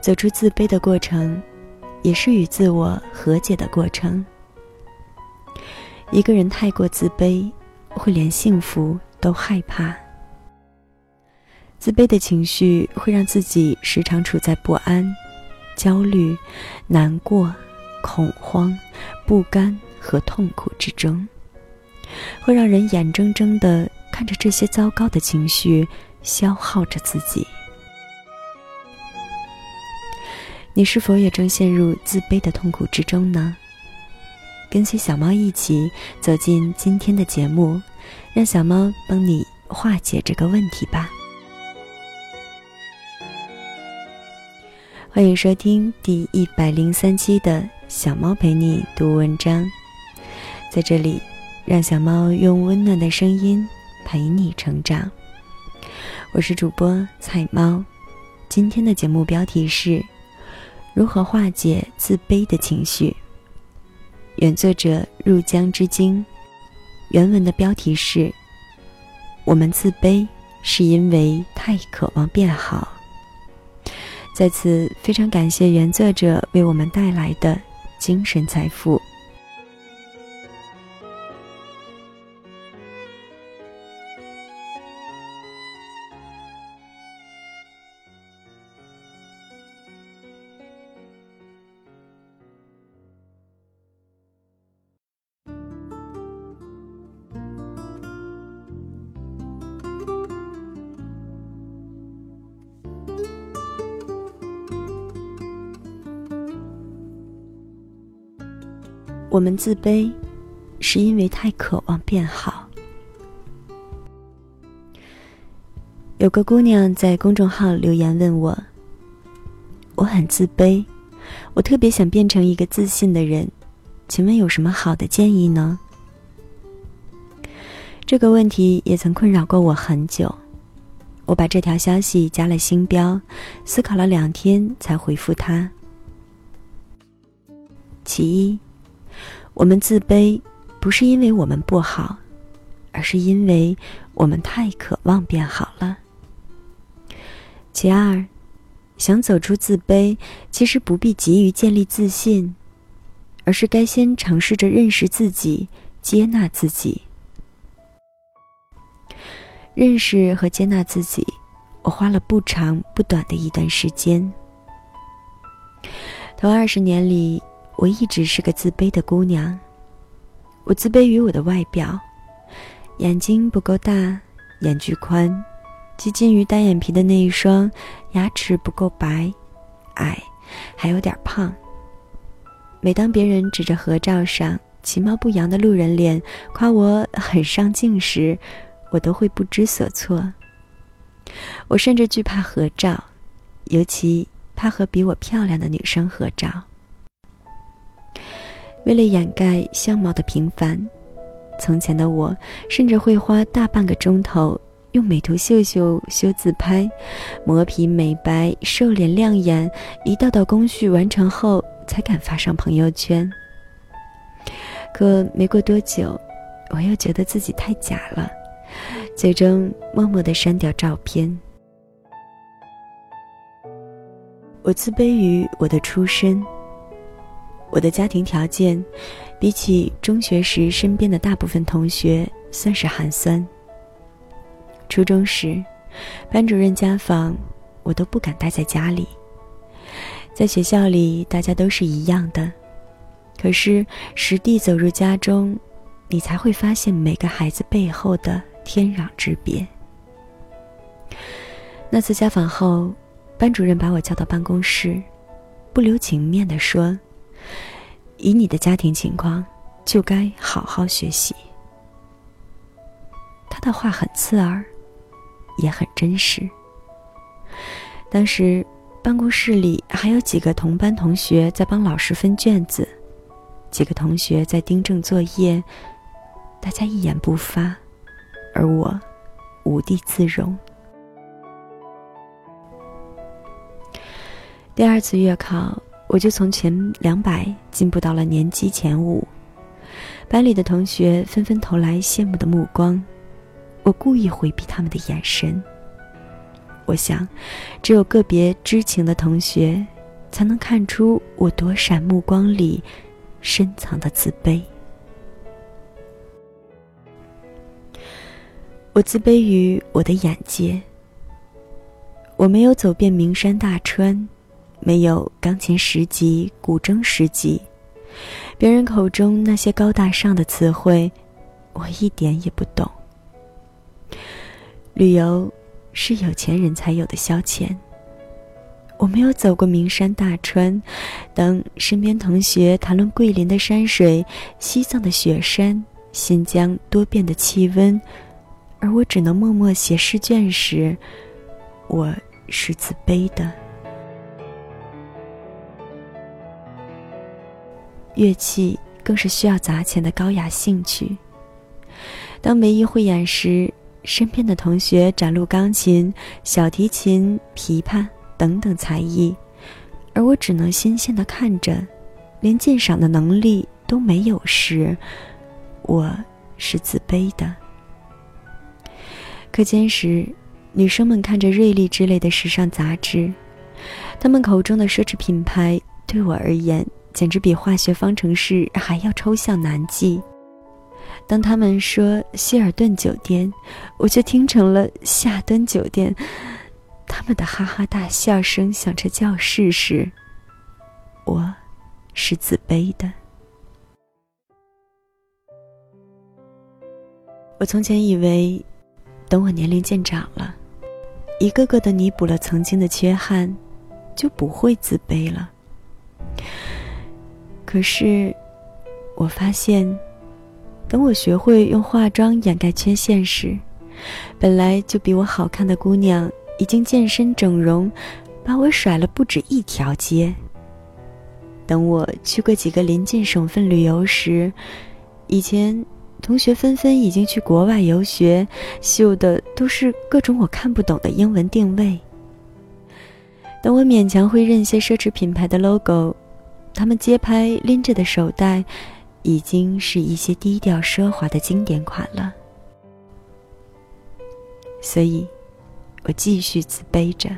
走出自卑的过程，也是与自我和解的过程。一个人太过自卑，会连幸福都害怕。自卑的情绪会让自己时常处在不安、焦虑、难过、恐慌、不甘和痛苦之中，会让人眼睁睁的看着这些糟糕的情绪消耗着自己。你是否也正陷入自卑的痛苦之中呢？跟随小猫一起走进今天的节目，让小猫帮你化解这个问题吧。欢迎收听第一百零三期的小猫陪你读文章，在这里，让小猫用温暖的声音陪你成长。我是主播菜猫，今天的节目标题是。如何化解自卑的情绪？原作者入江之鲸，原文的标题是：我们自卑是因为太渴望变好。在此，非常感谢原作者为我们带来的精神财富。我们自卑，是因为太渴望变好。有个姑娘在公众号留言问我：“我很自卑，我特别想变成一个自信的人，请问有什么好的建议呢？”这个问题也曾困扰过我很久。我把这条消息加了星标，思考了两天才回复她。其一。我们自卑，不是因为我们不好，而是因为我们太渴望变好了。其二，想走出自卑，其实不必急于建立自信，而是该先尝试着认识自己、接纳自己。认识和接纳自己，我花了不长不短的一段时间。头二十年里。我一直是个自卑的姑娘，我自卑于我的外表，眼睛不够大，眼距宽，接近于单眼皮的那一双，牙齿不够白，矮，还有点胖。每当别人指着合照上其貌不扬的路人脸夸我很上镜时，我都会不知所措。我甚至惧怕合照，尤其怕和比我漂亮的女生合照。为了掩盖相貌的平凡，从前的我甚至会花大半个钟头用美图秀秀修自拍，磨皮美白、瘦脸亮眼，一道道工序完成后才敢发上朋友圈。可没过多久，我又觉得自己太假了，最终默默的删掉照片。我自卑于我的出身。我的家庭条件，比起中学时身边的大部分同学，算是寒酸。初中时，班主任家访，我都不敢待在家里。在学校里，大家都是一样的，可是实地走入家中，你才会发现每个孩子背后的天壤之别。那次家访后，班主任把我叫到办公室，不留情面地说。以你的家庭情况，就该好好学习。他的话很刺耳，也很真实。当时办公室里还有几个同班同学在帮老师分卷子，几个同学在订正作业，大家一言不发，而我无地自容。第二次月考。我就从前两百进步到了年级前五，班里的同学纷纷投来羡慕的目光，我故意回避他们的眼神。我想，只有个别知情的同学，才能看出我躲闪目光里深藏的自卑。我自卑于我的眼界。我没有走遍名山大川，没有钢琴十级、古筝十级，别人口中那些高大上的词汇，我一点也不懂。旅游是有钱人才有的消遣。我没有走过名山大川，当身边同学谈论桂林的山水、西藏的雪山、新疆多变的气温。而我只能默默写试卷时，我是自卑的。乐器更是需要砸钱的高雅兴趣。当梅姨汇演时，身边的同学展露钢琴、小提琴、琵琶等等才艺，而我只能新鲜的看着，连鉴赏的能力都没有时，我是自卑的。课间时，女生们看着瑞丽之类的时尚杂志，她们口中的奢侈品牌对我而言，简直比化学方程式还要抽象难记。当他们说希尔顿酒店，我就听成了夏敦酒店。他们的哈哈大笑声响彻教室时，我是自卑的。我从前以为。等我年龄渐长了，一个个的弥补了曾经的缺憾，就不会自卑了。可是，我发现，等我学会用化妆掩盖缺陷时，本来就比我好看的姑娘已经健身整容，把我甩了不止一条街。等我去过几个临近省份旅游时，以前。同学纷纷已经去国外游学，秀的都是各种我看不懂的英文定位。等我勉强会认些奢侈品牌的 logo，他们街拍拎着的手袋，已经是一些低调奢华的经典款了。所以，我继续自卑着。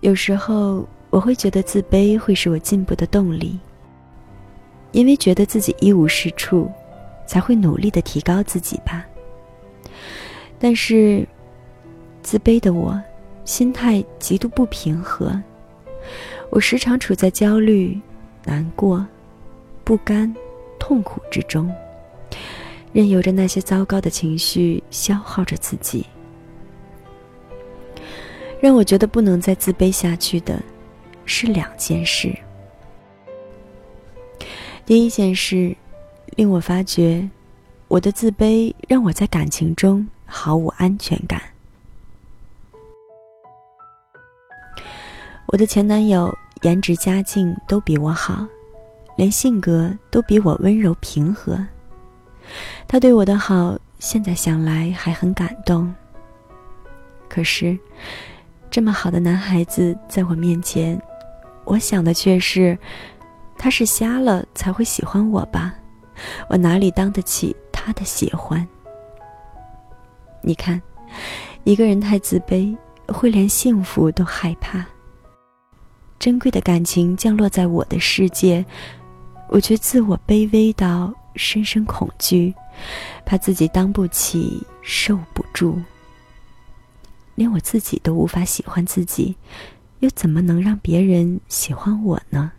有时候。我会觉得自卑会是我进步的动力，因为觉得自己一无是处，才会努力的提高自己吧。但是，自卑的我，心态极度不平和，我时常处在焦虑、难过、不甘、痛苦之中，任由着那些糟糕的情绪消耗着自己。让我觉得不能再自卑下去的。是两件事。第一件事，令我发觉，我的自卑让我在感情中毫无安全感。我的前男友颜值、家境都比我好，连性格都比我温柔平和。他对我的好，现在想来还很感动。可是，这么好的男孩子在我面前。我想的却是，他是瞎了才会喜欢我吧？我哪里当得起他的喜欢？你看，一个人太自卑，会连幸福都害怕。珍贵的感情降落在我的世界，我却自我卑微到深深恐惧，怕自己当不起，受不住，连我自己都无法喜欢自己。又怎么能让别人喜欢我呢？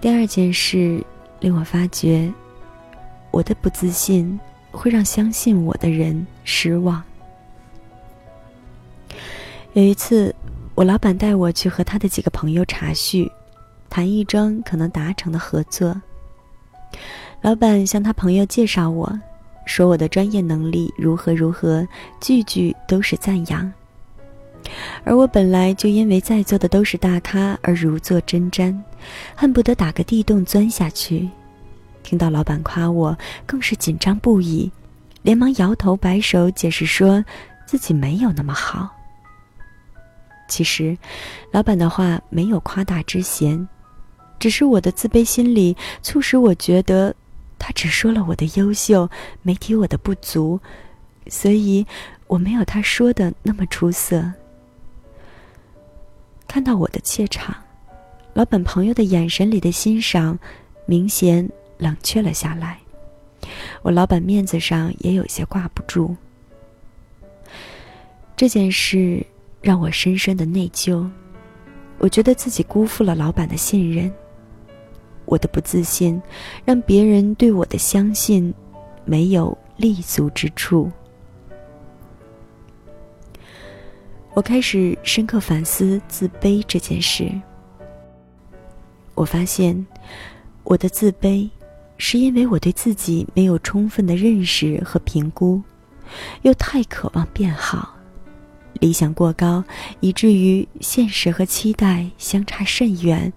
第二件事令我发觉，我的不自信会让相信我的人失望。有一次，我老板带我去和他的几个朋友茶叙，谈一桩可能达成的合作。老板向他朋友介绍我，说我的专业能力如何如何，句句都是赞扬。而我本来就因为在座的都是大咖而如坐针毡，恨不得打个地洞钻下去。听到老板夸我，更是紧张不已，连忙摇头摆手解释说自己没有那么好。其实，老板的话没有夸大之嫌，只是我的自卑心理促使我觉得，他只说了我的优秀，没提我的不足，所以我没有他说的那么出色。看到我的怯场，老板朋友的眼神里的欣赏，明显冷却了下来。我老板面子上也有些挂不住。这件事。让我深深的内疚，我觉得自己辜负了老板的信任。我的不自信，让别人对我的相信没有立足之处。我开始深刻反思自卑这件事。我发现，我的自卑，是因为我对自己没有充分的认识和评估，又太渴望变好。理想过高，以至于现实和期待相差甚远，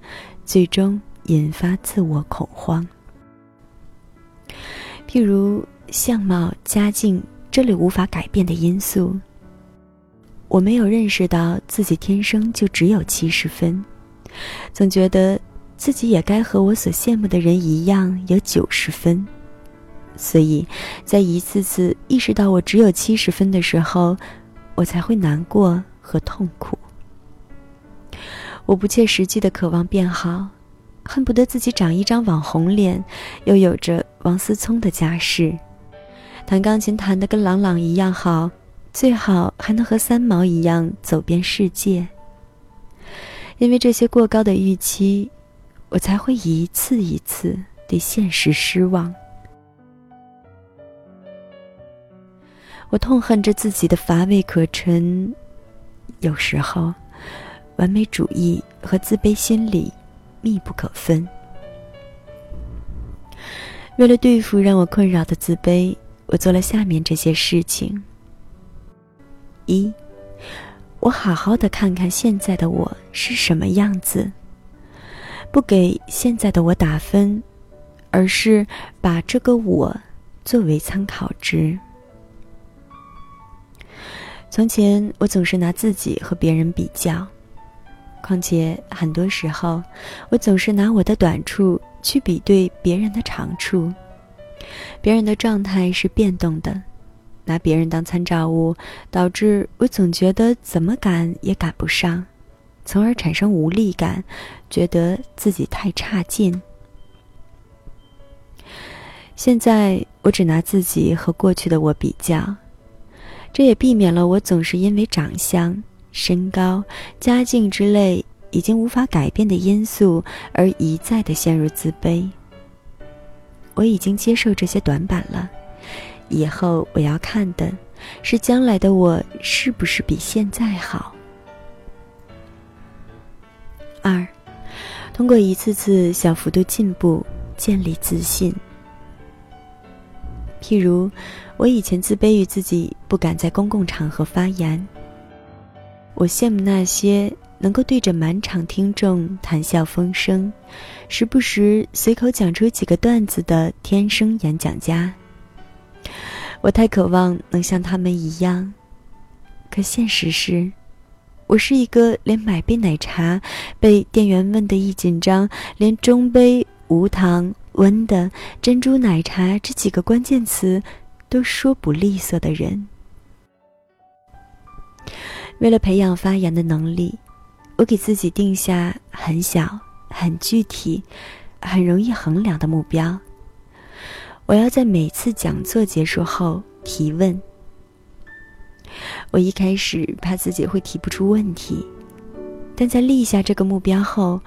最终引发自我恐慌。譬如相貌、家境这类无法改变的因素，我没有认识到自己天生就只有七十分，总觉得自己也该和我所羡慕的人一样有九十分，所以在一次次意识到我只有七十分的时候。我才会难过和痛苦。我不切实际的渴望变好，恨不得自己长一张网红脸，又有着王思聪的家世，弹钢琴弹得跟郎朗一样好，最好还能和三毛一样走遍世界。因为这些过高的预期，我才会一次一次对现实失望。我痛恨着自己的乏味可陈，有时候，完美主义和自卑心理密不可分。为了对付让我困扰的自卑，我做了下面这些事情：一，我好好的看看现在的我是什么样子，不给现在的我打分，而是把这个我作为参考值。从前，我总是拿自己和别人比较，况且很多时候，我总是拿我的短处去比对别人的长处。别人的状态是变动的，拿别人当参照物，导致我总觉得怎么赶也赶不上，从而产生无力感，觉得自己太差劲。现在，我只拿自己和过去的我比较。这也避免了我总是因为长相、身高、家境之类已经无法改变的因素而一再的陷入自卑。我已经接受这些短板了，以后我要看的是将来的我是不是比现在好。二，通过一次次小幅度进步建立自信。譬如，我以前自卑于自己不敢在公共场合发言。我羡慕那些能够对着满场听众谈笑风生，时不时随口讲出几个段子的天生演讲家。我太渴望能像他们一样，可现实是，我是一个连买杯奶茶被店员问的一紧张，连中杯无糖。温的珍珠奶茶这几个关键词都说不利索的人，为了培养发言的能力，我给自己定下很小、很具体、很容易衡量的目标。我要在每次讲座结束后提问。我一开始怕自己会提不出问题，但在立下这个目标后。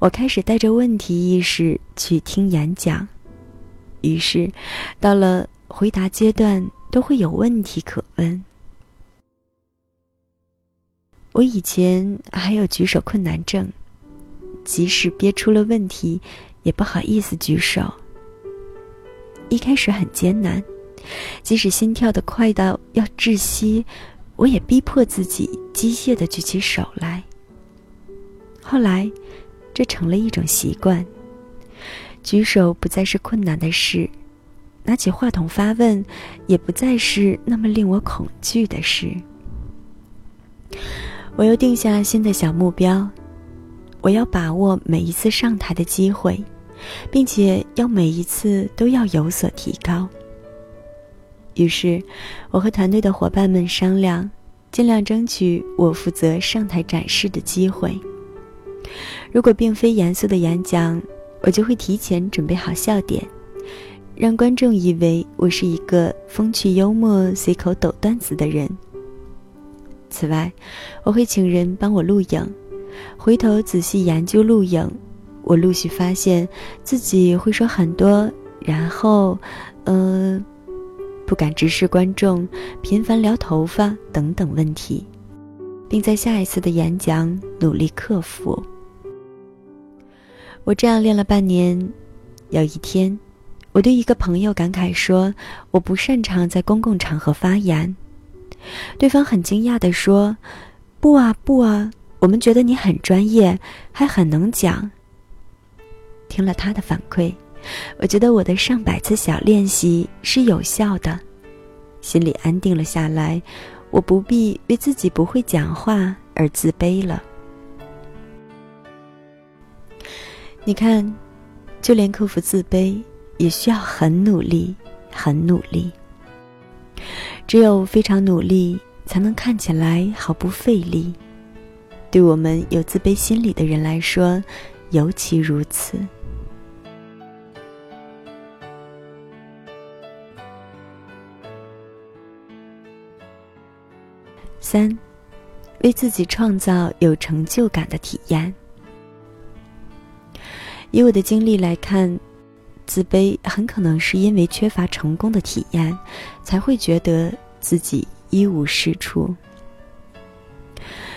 我开始带着问题意识去听演讲，于是，到了回答阶段都会有问题可问。我以前还有举手困难症，即使憋出了问题，也不好意思举手。一开始很艰难，即使心跳的快到要窒息，我也逼迫自己机械的举起手来。后来。这成了一种习惯，举手不再是困难的事，拿起话筒发问也不再是那么令我恐惧的事。我又定下新的小目标，我要把握每一次上台的机会，并且要每一次都要有所提高。于是，我和团队的伙伴们商量，尽量争取我负责上台展示的机会。如果并非严肃的演讲，我就会提前准备好笑点，让观众以为我是一个风趣幽默、随口抖段子的人。此外，我会请人帮我录影。回头仔细研究录影，我陆续发现自己会说很多，然后，呃，不敢直视观众，频繁撩头发等等问题，并在下一次的演讲努力克服。我这样练了半年，有一天，我对一个朋友感慨说：“我不擅长在公共场合发言。”对方很惊讶地说：“不啊，不啊，我们觉得你很专业，还很能讲。”听了他的反馈，我觉得我的上百次小练习是有效的，心里安定了下来，我不必为自己不会讲话而自卑了。你看，就连克服自卑，也需要很努力，很努力。只有非常努力，才能看起来毫不费力。对我们有自卑心理的人来说，尤其如此。三，为自己创造有成就感的体验。以我的经历来看。自卑很可能是因为缺乏成功的体验，才会觉得自己一无是处。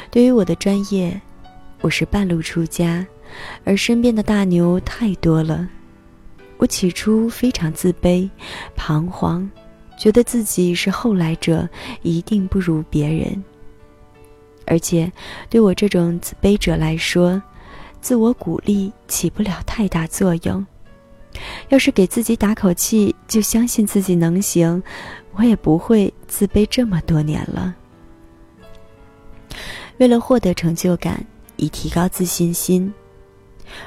对于我的专业，我是半路出家，而身边的大牛太多了。我起初非常自卑、彷徨，觉得自己是后来者，一定不如别人。而且，对我这种自卑者来说，自我鼓励起不了太大作用。要是给自己打口气，就相信自己能行，我也不会自卑这么多年了。为了获得成就感，以提高自信心，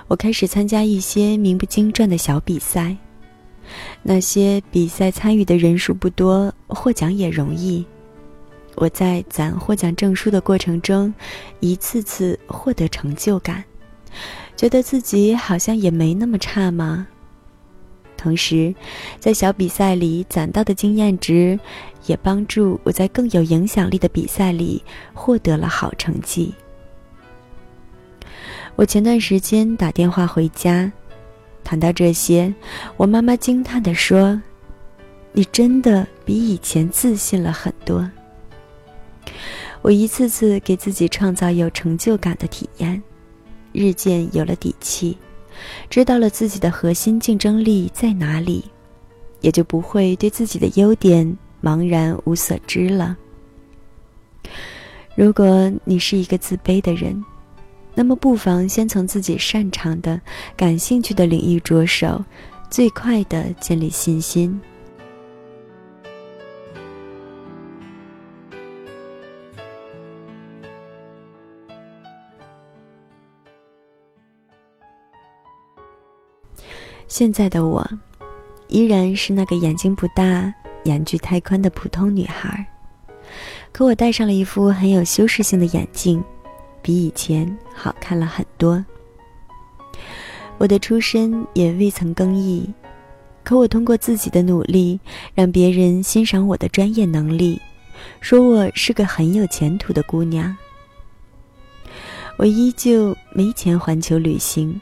我开始参加一些名不经传的小比赛。那些比赛参与的人数不多，获奖也容易。我在攒获奖证书的过程中，一次次获得成就感，觉得自己好像也没那么差嘛。同时，在小比赛里攒到的经验值，也帮助我在更有影响力的比赛里获得了好成绩。我前段时间打电话回家，谈到这些，我妈妈惊叹地说：“你真的比以前自信了很多。”我一次次给自己创造有成就感的体验，日渐有了底气。知道了自己的核心竞争力在哪里，也就不会对自己的优点茫然无所知了。如果你是一个自卑的人，那么不妨先从自己擅长的、感兴趣的领域着手，最快的建立信心。现在的我，依然是那个眼睛不大、眼距太宽的普通女孩，可我戴上了一副很有修饰性的眼镜，比以前好看了很多。我的出身也未曾更易，可我通过自己的努力，让别人欣赏我的专业能力，说我是个很有前途的姑娘。我依旧没钱环球旅行，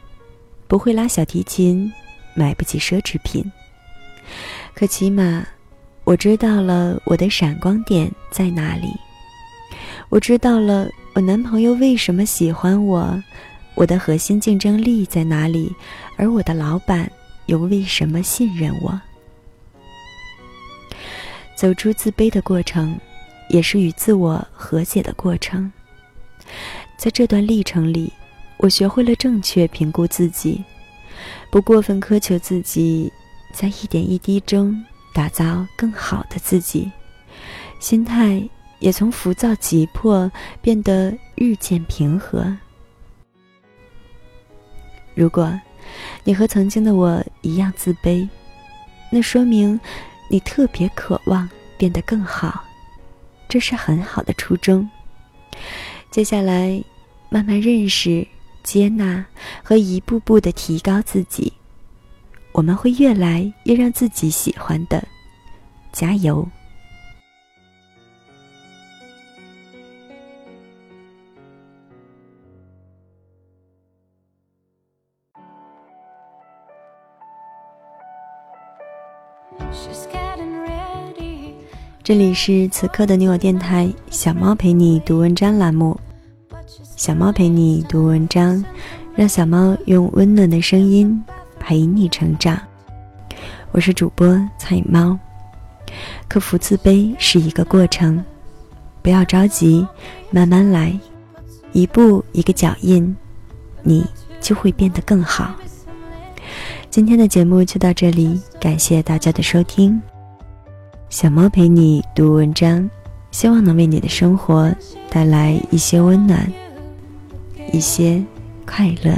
不会拉小提琴。买不起奢侈品，可起码我知道了我的闪光点在哪里。我知道了我男朋友为什么喜欢我，我的核心竞争力在哪里，而我的老板又为什么信任我。走出自卑的过程，也是与自我和解的过程。在这段历程里，我学会了正确评估自己。不过分苛求自己，在一点一滴中打造更好的自己，心态也从浮躁急迫变得日渐平和。如果你和曾经的我一样自卑，那说明你特别渴望变得更好，这是很好的初衷。接下来，慢慢认识、接纳和一步步的提高自己，我们会越来越让自己喜欢的。加油！这里是此刻的你我电台，小猫陪你读文章栏目。小猫陪你读文章，让小猫用温暖的声音陪你成长。我是主播彩猫。克服自卑是一个过程，不要着急，慢慢来，一步一个脚印，你就会变得更好。今天的节目就到这里，感谢大家的收听。小猫陪你读文章，希望能为你的生活带来一些温暖，一些快乐。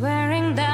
wearing that